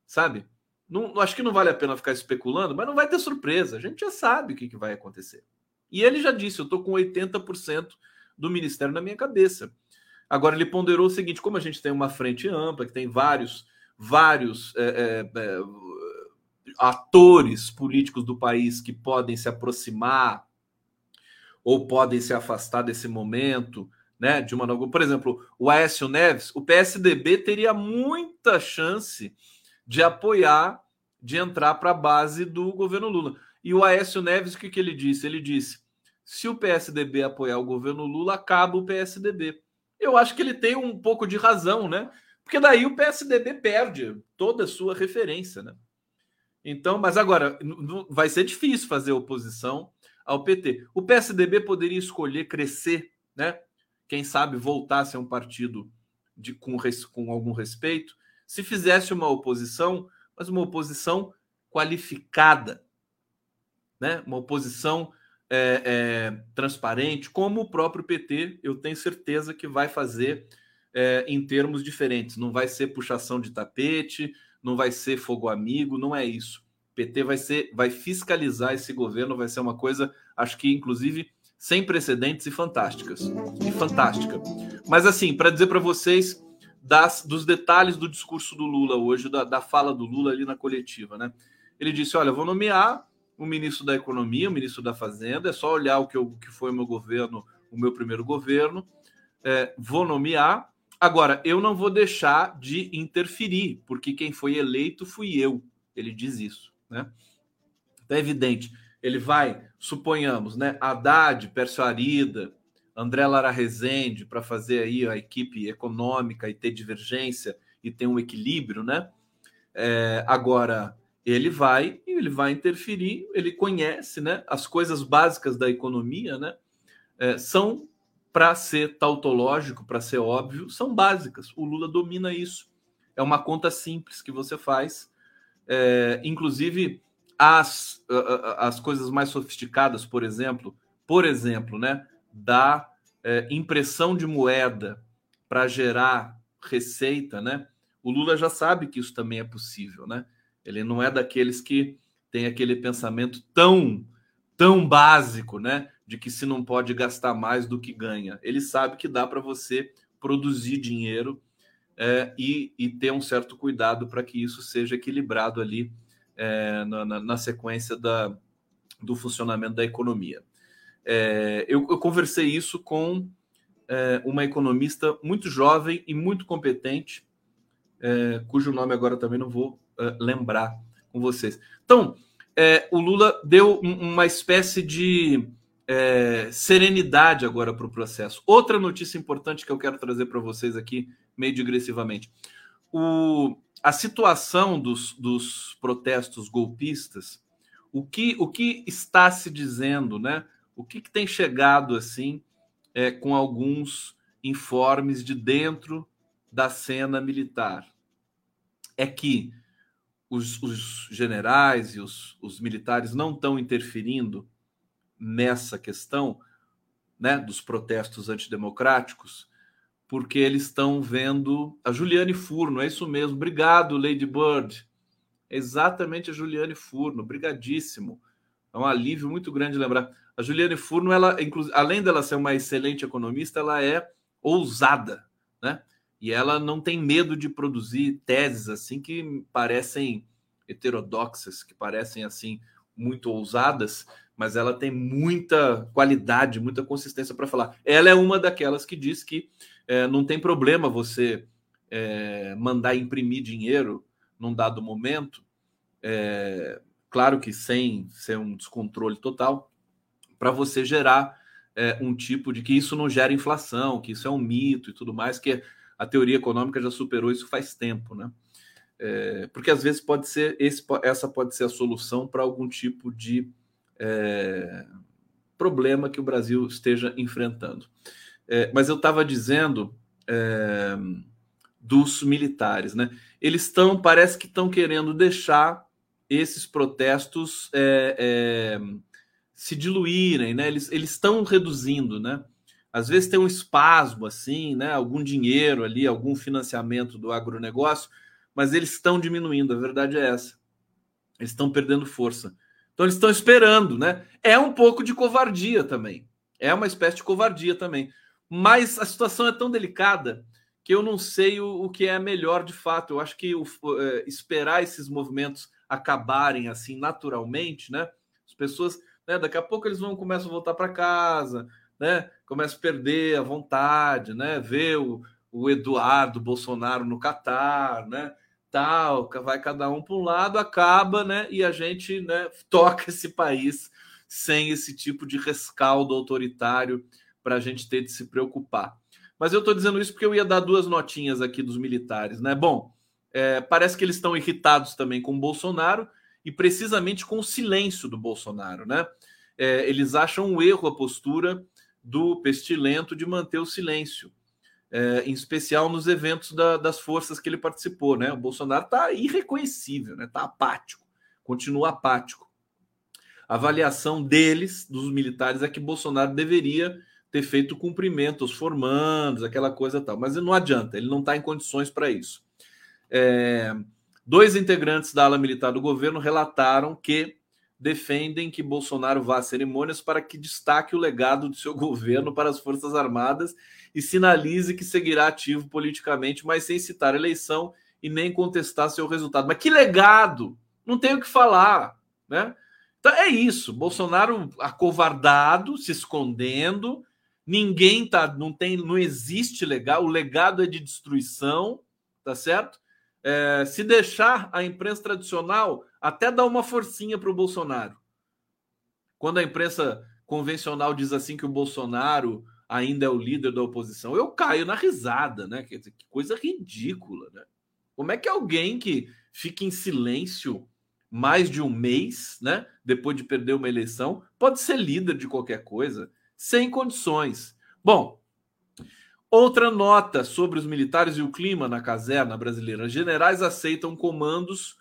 Sabe? Não, acho que não vale a pena ficar especulando, mas não vai ter surpresa. A gente já sabe o que, que vai acontecer. E ele já disse: eu estou com 80% do ministério na minha cabeça. Agora, ele ponderou o seguinte: como a gente tem uma frente ampla, que tem vários, vários é, é, é, atores políticos do país que podem se aproximar ou podem se afastar desse momento, né? De uma por exemplo, o Aécio Neves, o PSDB teria muita chance de apoiar, de entrar para a base do governo Lula. E o Aécio Neves, o que, que ele disse? Ele disse: se o PSDB apoiar o governo Lula, acaba o PSDB. Eu acho que ele tem um pouco de razão, né? Porque daí o PSDB perde toda a sua referência, né? Então, mas agora vai ser difícil fazer oposição ao PT. O PSDB poderia escolher crescer, né? Quem sabe voltar a ser um partido de, com, com algum respeito se fizesse uma oposição, mas uma oposição qualificada, né? uma oposição é, é, transparente, como o próprio PT, eu tenho certeza que vai fazer é, em termos diferentes. Não vai ser puxação de tapete, não vai ser fogo amigo, não é isso. O PT vai ser, vai fiscalizar esse governo, vai ser uma coisa, acho que inclusive sem precedentes e fantásticas. E fantástica. Mas assim, para dizer para vocês das, dos detalhes do discurso do Lula hoje, da, da fala do Lula ali na coletiva, né? Ele disse: Olha, vou nomear o ministro da Economia, o ministro da Fazenda, é só olhar o que, eu, que foi o meu governo, o meu primeiro governo. É, vou nomear. Agora, eu não vou deixar de interferir, porque quem foi eleito fui eu. Ele diz isso, né? Então é evidente. Ele vai, suponhamos, né? Haddad, Pércio Arida, André Lara Rezende, para fazer aí a equipe econômica e ter divergência e ter um equilíbrio, né? É, agora, ele vai ele vai interferir, ele conhece, né? As coisas básicas da economia, né? É, são para ser tautológico, para ser óbvio, são básicas. O Lula domina isso. É uma conta simples que você faz. É, inclusive, as, as coisas mais sofisticadas, por exemplo, por exemplo, né, da é, impressão de moeda para gerar receita, né? O Lula já sabe que isso também é possível, né? Ele não é daqueles que tem aquele pensamento tão tão básico, né? De que se não pode gastar mais do que ganha. Ele sabe que dá para você produzir dinheiro é, e, e, ter um certo cuidado para que isso seja equilibrado ali é, na, na, na, sequência da, do funcionamento da economia. É, eu, eu, conversei isso com é, uma economista muito jovem e muito competente, é, cujo nome agora também não vou é, lembrar com vocês. Então, é, o Lula deu uma espécie de é, serenidade agora para o processo. Outra notícia importante que eu quero trazer para vocês aqui, meio digressivamente. O, a situação dos, dos protestos golpistas, o que, o que está se dizendo, né? O que, que tem chegado assim é, com alguns informes de dentro da cena militar? É que os, os generais e os, os militares não estão interferindo nessa questão né, dos protestos antidemocráticos, porque eles estão vendo a Juliane Furno, é isso mesmo. Obrigado, Lady Bird. exatamente a Juliane Furno, brigadíssimo. É um alívio muito grande lembrar. A Juliane Furno, ela, além dela ser uma excelente economista, ela é ousada, né? E ela não tem medo de produzir teses assim que parecem heterodoxas, que parecem assim muito ousadas, mas ela tem muita qualidade, muita consistência para falar. Ela é uma daquelas que diz que é, não tem problema você é, mandar imprimir dinheiro num dado momento, é, claro que sem ser um descontrole total, para você gerar é, um tipo de que isso não gera inflação, que isso é um mito e tudo mais, que a teoria econômica já superou isso faz tempo, né? É, porque às vezes pode ser esse, essa pode ser a solução para algum tipo de é, problema que o Brasil esteja enfrentando. É, mas eu estava dizendo é, dos militares, né? Eles estão, parece que estão querendo deixar esses protestos é, é, se diluírem, né? Eles estão reduzindo, né? Às vezes tem um espasmo assim, né? Algum dinheiro ali, algum financiamento do agronegócio, mas eles estão diminuindo. A verdade é essa. Eles estão perdendo força. Então eles estão esperando, né? É um pouco de covardia também. É uma espécie de covardia também. Mas a situação é tão delicada que eu não sei o, o que é melhor de fato. Eu acho que o, é, esperar esses movimentos acabarem assim naturalmente, né? As pessoas, né? Daqui a pouco eles vão começar a voltar para casa, né? Começa a perder a vontade, né? Ver o, o Eduardo Bolsonaro no Catar, né? Tal, vai cada um para um lado, acaba, né? E a gente, né? Toca esse país sem esse tipo de rescaldo autoritário para a gente ter de se preocupar. Mas eu estou dizendo isso porque eu ia dar duas notinhas aqui dos militares, né? Bom, é, parece que eles estão irritados também com o Bolsonaro e precisamente com o silêncio do Bolsonaro, né? É, eles acham um erro a postura do pestilento de manter o silêncio, é, em especial nos eventos da, das forças que ele participou, né? O Bolsonaro está irreconhecível, né? Está apático, continua apático. A avaliação deles, dos militares, é que Bolsonaro deveria ter feito cumprimento aos formandos, aquela coisa tal. Mas não adianta, ele não está em condições para isso. É, dois integrantes da ala militar do governo relataram que defendem que Bolsonaro vá a cerimônias para que destaque o legado do seu governo para as Forças Armadas e sinalize que seguirá ativo politicamente, mas sem citar eleição e nem contestar seu resultado. Mas que legado! Não tenho o que falar, né? Então é isso. Bolsonaro acovardado, se escondendo, Ninguém tá, não tem, não existe legal. O legado é de destruição, tá certo? É, se deixar a imprensa tradicional até dar uma forcinha para o Bolsonaro. Quando a imprensa convencional diz assim que o Bolsonaro ainda é o líder da oposição, eu caio na risada, né? Quer dizer, que coisa ridícula, né? Como é que alguém que fica em silêncio mais de um mês, né? Depois de perder uma eleição, pode ser líder de qualquer coisa, sem condições. Bom, outra nota sobre os militares e o clima na caserna brasileira. Generais aceitam comandos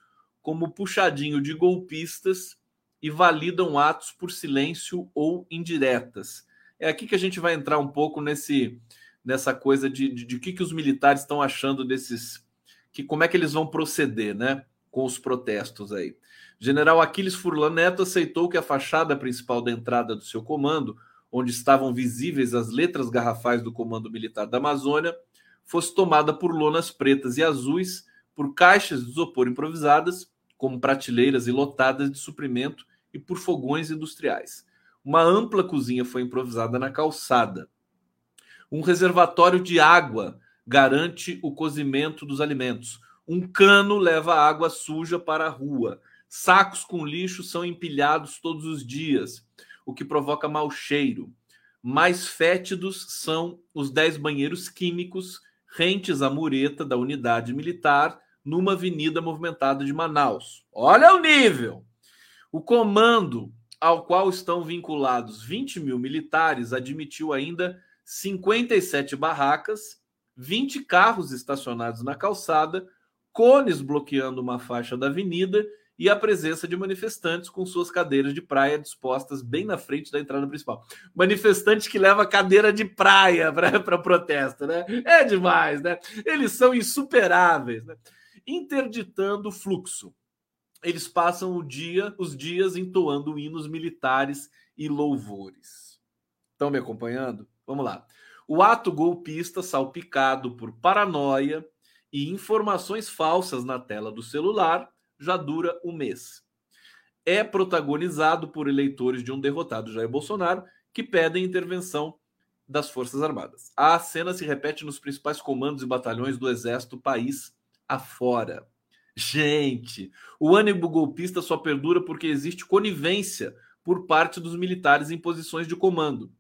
como puxadinho de golpistas e validam atos por silêncio ou indiretas. É aqui que a gente vai entrar um pouco nesse nessa coisa de, de, de que, que os militares estão achando desses. que como é que eles vão proceder, né? Com os protestos aí. General Aquiles Furlan Neto aceitou que a fachada principal da entrada do seu comando, onde estavam visíveis as letras garrafais do Comando Militar da Amazônia, fosse tomada por lonas pretas e azuis, por caixas de isopor improvisadas, como prateleiras e lotadas de suprimento, e por fogões industriais. Uma ampla cozinha foi improvisada na calçada. Um reservatório de água garante o cozimento dos alimentos. Um cano leva água suja para a rua. Sacos com lixo são empilhados todos os dias, o que provoca mau cheiro. Mais fétidos são os dez banheiros químicos rentes à mureta da unidade militar numa avenida movimentada de Manaus. Olha o nível! O comando ao qual estão vinculados 20 mil militares admitiu ainda 57 barracas, 20 carros estacionados na calçada, cones bloqueando uma faixa da avenida e a presença de manifestantes com suas cadeiras de praia dispostas bem na frente da entrada principal. Manifestante que leva cadeira de praia para protesto, né? É demais, né? Eles são insuperáveis, né? Interditando o fluxo eles passam o dia, os dias entoando hinos militares e louvores. Estão me acompanhando? Vamos lá. O ato golpista, salpicado por paranoia e informações falsas na tela do celular, já dura um mês. É protagonizado por eleitores de um derrotado Jair Bolsonaro que pedem intervenção das Forças Armadas. A cena se repete nos principais comandos e batalhões do Exército país afora. Gente, o ânimo golpista só perdura porque existe conivência por parte dos militares em posições de comando,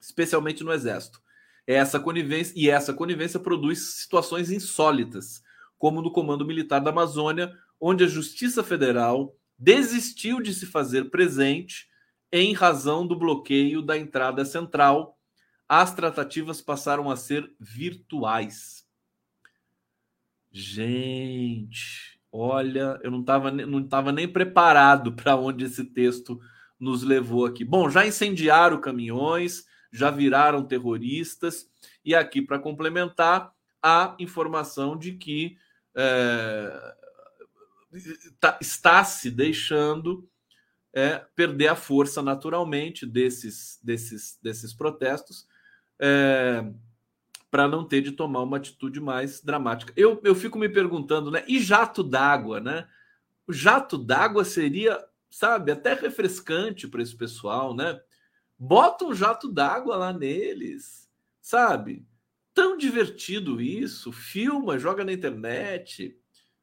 especialmente no exército. Essa conivência e essa conivência produz situações insólitas, como no Comando Militar da Amazônia, onde a Justiça Federal desistiu de se fazer presente em razão do bloqueio da entrada central. As tratativas passaram a ser virtuais. Gente, olha, eu não estava não tava nem preparado para onde esse texto nos levou aqui. Bom, já incendiaram caminhões, já viraram terroristas, e aqui, para complementar, a informação de que é, tá, está se deixando é, perder a força naturalmente desses, desses, desses protestos. É, para não ter de tomar uma atitude mais dramática. Eu, eu fico me perguntando, né? E jato d'água, né? O jato d'água seria, sabe, até refrescante para esse pessoal, né? Bota um jato d'água lá neles, sabe? Tão divertido isso, filma, joga na internet.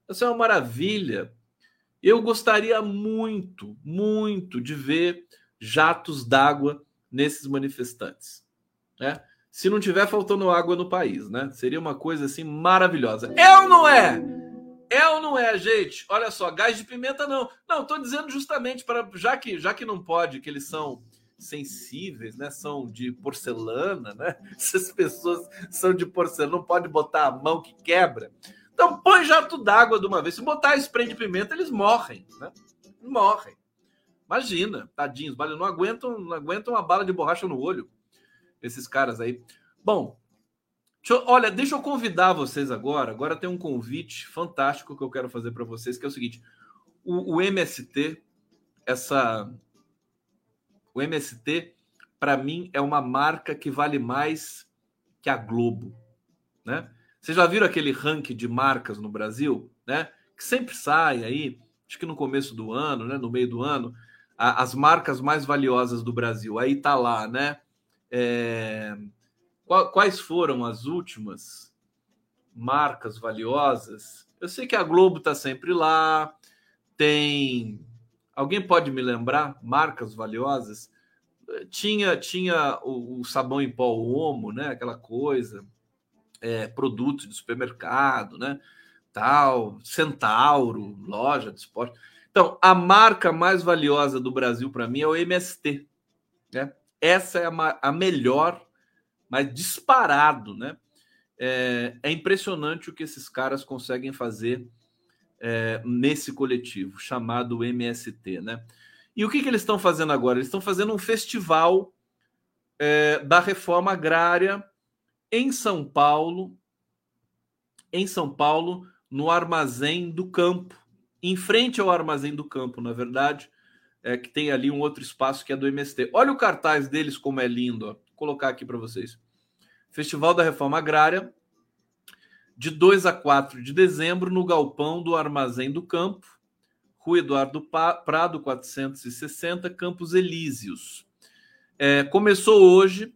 Isso é uma maravilha. Eu gostaria muito, muito de ver jatos d'água nesses manifestantes, né? Se não tiver faltando água no país, né? Seria uma coisa assim maravilhosa. É ou não é? É ou não é, gente? Olha só, gás de pimenta não. Não, tô dizendo justamente para já que já que não pode, que eles são sensíveis, né? São de porcelana, né? Essas pessoas são de porcelana, não pode botar a mão que quebra. Então põe jato d'água de uma vez. Se botar spray de pimenta, eles morrem, né? Morrem. Imagina, tadinhos, não aguentam, não aguentam uma bala de borracha no olho esses caras aí. Bom, deixa eu, olha, deixa eu convidar vocês agora. Agora tem um convite fantástico que eu quero fazer para vocês, que é o seguinte: o, o MST, essa, o MST, para mim é uma marca que vale mais que a Globo, né? Vocês já viram aquele ranking de marcas no Brasil, né? Que sempre sai aí, acho que no começo do ano, né? No meio do ano, a, as marcas mais valiosas do Brasil. Aí tá lá, né? É, quais foram as últimas marcas valiosas? Eu sei que a Globo está sempre lá, tem. Alguém pode me lembrar marcas valiosas? Tinha, tinha o, o sabão em pó Omo, né? Aquela coisa, é, produtos de supermercado, né? Tal, Centauro, loja de esporte. Então, a marca mais valiosa do Brasil para mim é o MST. Né? Essa é a, a melhor, mas disparado, né? É, é, impressionante o que esses caras conseguem fazer é, nesse coletivo chamado MST, né? E o que, que eles estão fazendo agora? Eles estão fazendo um festival é, da reforma agrária em São Paulo, em São Paulo, no Armazém do Campo, em frente ao Armazém do Campo, na verdade, é, que tem ali um outro espaço que é do MST. Olha o cartaz deles como é lindo, ó. Vou colocar aqui para vocês. Festival da Reforma Agrária, de 2 a 4 de dezembro, no galpão do Armazém do Campo, Rua Eduardo Prado, 460, Campos Elíseos. É, começou hoje,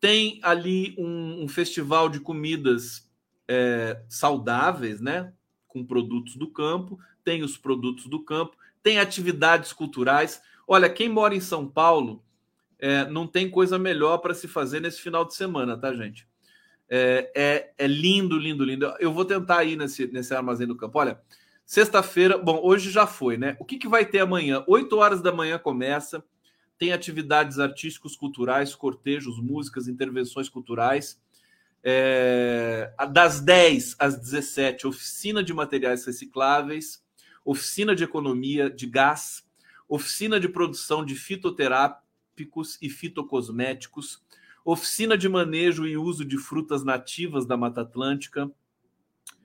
tem ali um, um festival de comidas é, saudáveis, né? Com produtos do campo, tem os produtos do campo, tem atividades culturais. Olha, quem mora em São Paulo é, não tem coisa melhor para se fazer nesse final de semana, tá, gente? É, é, é, lindo, lindo, lindo. Eu vou tentar ir nesse, nesse armazém do campo. Olha, sexta-feira, bom, hoje já foi, né? O que, que vai ter amanhã? 8 horas da manhã começa. Tem atividades artísticos, culturais, cortejos, músicas, intervenções culturais. É, das 10 às 17, oficina de materiais recicláveis oficina de economia de gás, oficina de produção de fitoterápicos e fitocosméticos, oficina de manejo e uso de frutas nativas da Mata Atlântica,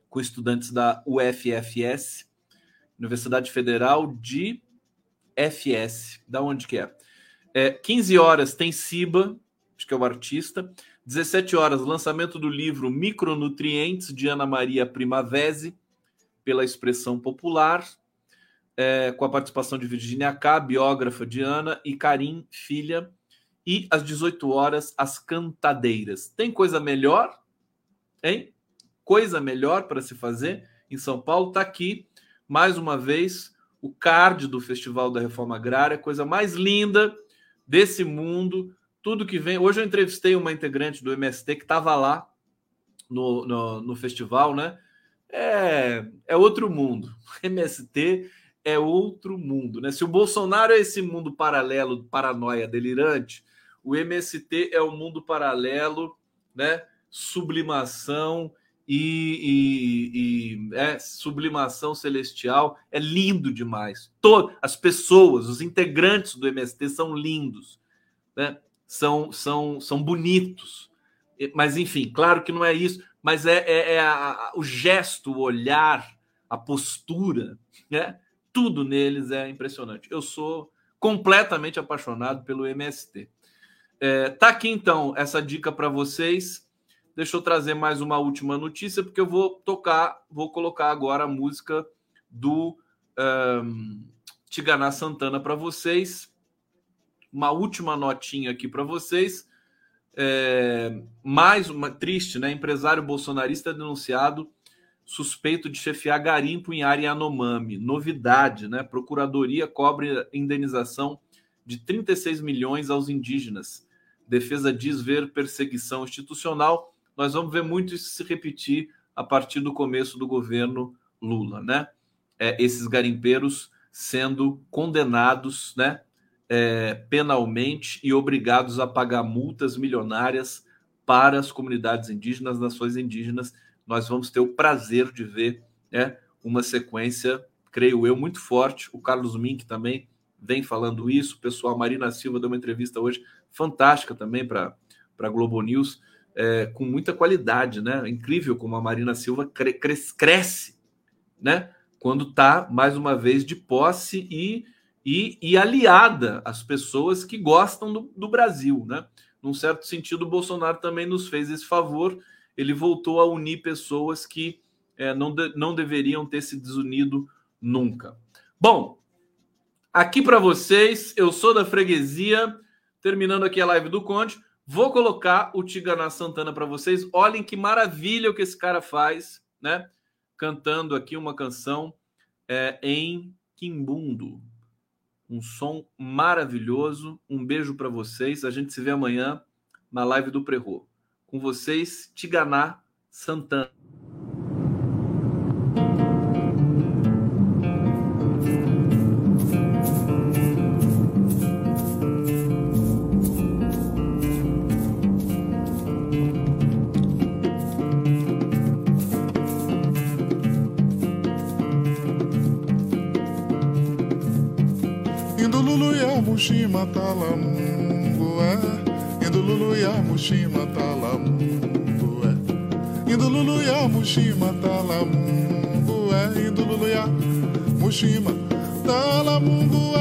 com estudantes da UFFS, Universidade Federal de FS. Da onde que é? é 15 horas tem Ciba, acho que é o artista. 17 horas, lançamento do livro Micronutrientes, de Ana Maria Primavesi pela expressão popular, é, com a participação de Virginia K, biógrafa de Ana, e Karim, filha. E às 18 horas, as cantadeiras. Tem coisa melhor? Hein? Coisa melhor para se fazer em São Paulo? Está aqui, mais uma vez, o card do Festival da Reforma Agrária, coisa mais linda desse mundo. Tudo que vem. Hoje eu entrevistei uma integrante do MST que estava lá no, no, no festival, né? é, é outro mundo. MST é outro mundo. Né? Se o Bolsonaro é esse mundo paralelo, paranoia delirante, o MST é o mundo paralelo, né? sublimação e, e, e é, sublimação celestial. É lindo demais. Todo, as pessoas, os integrantes do MST são lindos, né? são, são, são bonitos. Mas, enfim, claro que não é isso mas é, é, é a, o gesto, o olhar, a postura, né? Tudo neles é impressionante. Eu sou completamente apaixonado pelo MST. É, tá aqui então essa dica para vocês. Deixa eu trazer mais uma última notícia, porque eu vou tocar, vou colocar agora a música do um, Tiganá Santana para vocês. Uma última notinha aqui para vocês. É, mais uma triste, né? Empresário bolsonarista denunciado suspeito de chefiar garimpo em área Yanomami. Novidade, né? Procuradoria cobre indenização de 36 milhões aos indígenas. Defesa diz ver perseguição institucional. Nós vamos ver muito isso se repetir a partir do começo do governo Lula, né? É, esses garimpeiros sendo condenados, né? é, penalmente e obrigados a pagar multas milionárias para as comunidades indígenas, nações indígenas. Nós vamos ter o prazer de ver né, uma sequência, creio eu, muito forte. O Carlos Mink também vem falando isso. O pessoal, Marina Silva deu uma entrevista hoje fantástica também para a Globo News, é, com muita qualidade, né? Incrível como a Marina Silva cre cresce, cresce né? Quando está, mais uma vez, de posse e e, e aliada às pessoas que gostam do, do Brasil, né? Num certo sentido, o Bolsonaro também nos fez esse favor. Ele voltou a unir pessoas que é, não, de, não deveriam ter se desunido nunca. Bom, aqui para vocês, eu sou da freguesia, terminando aqui a live do Conde. Vou colocar o Tiganá Santana para vocês. Olhem que maravilha o que esse cara faz, né? Cantando aqui uma canção é, em Quimbundo. Um som maravilhoso. Um beijo para vocês. A gente se vê amanhã na live do Prerro. Com vocês, Tiganá Santana. Mushima Talamungo é Indo Lulu ya Mushima Talamungo é Indo Lulu ya Mushima Talamungo é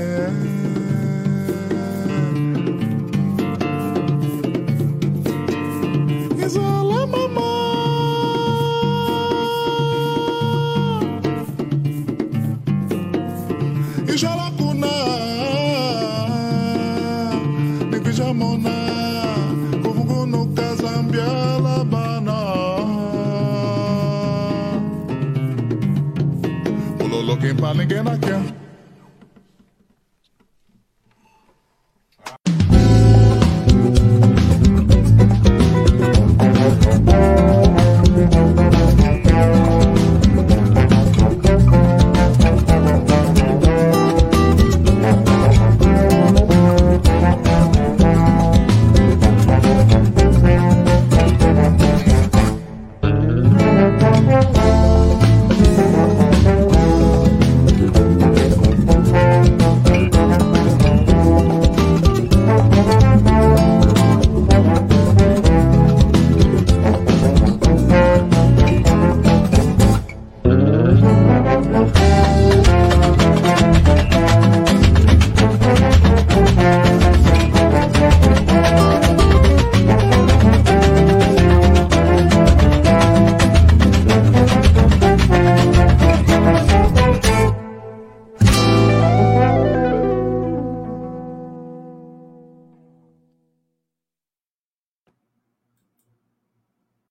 ninguém não quer.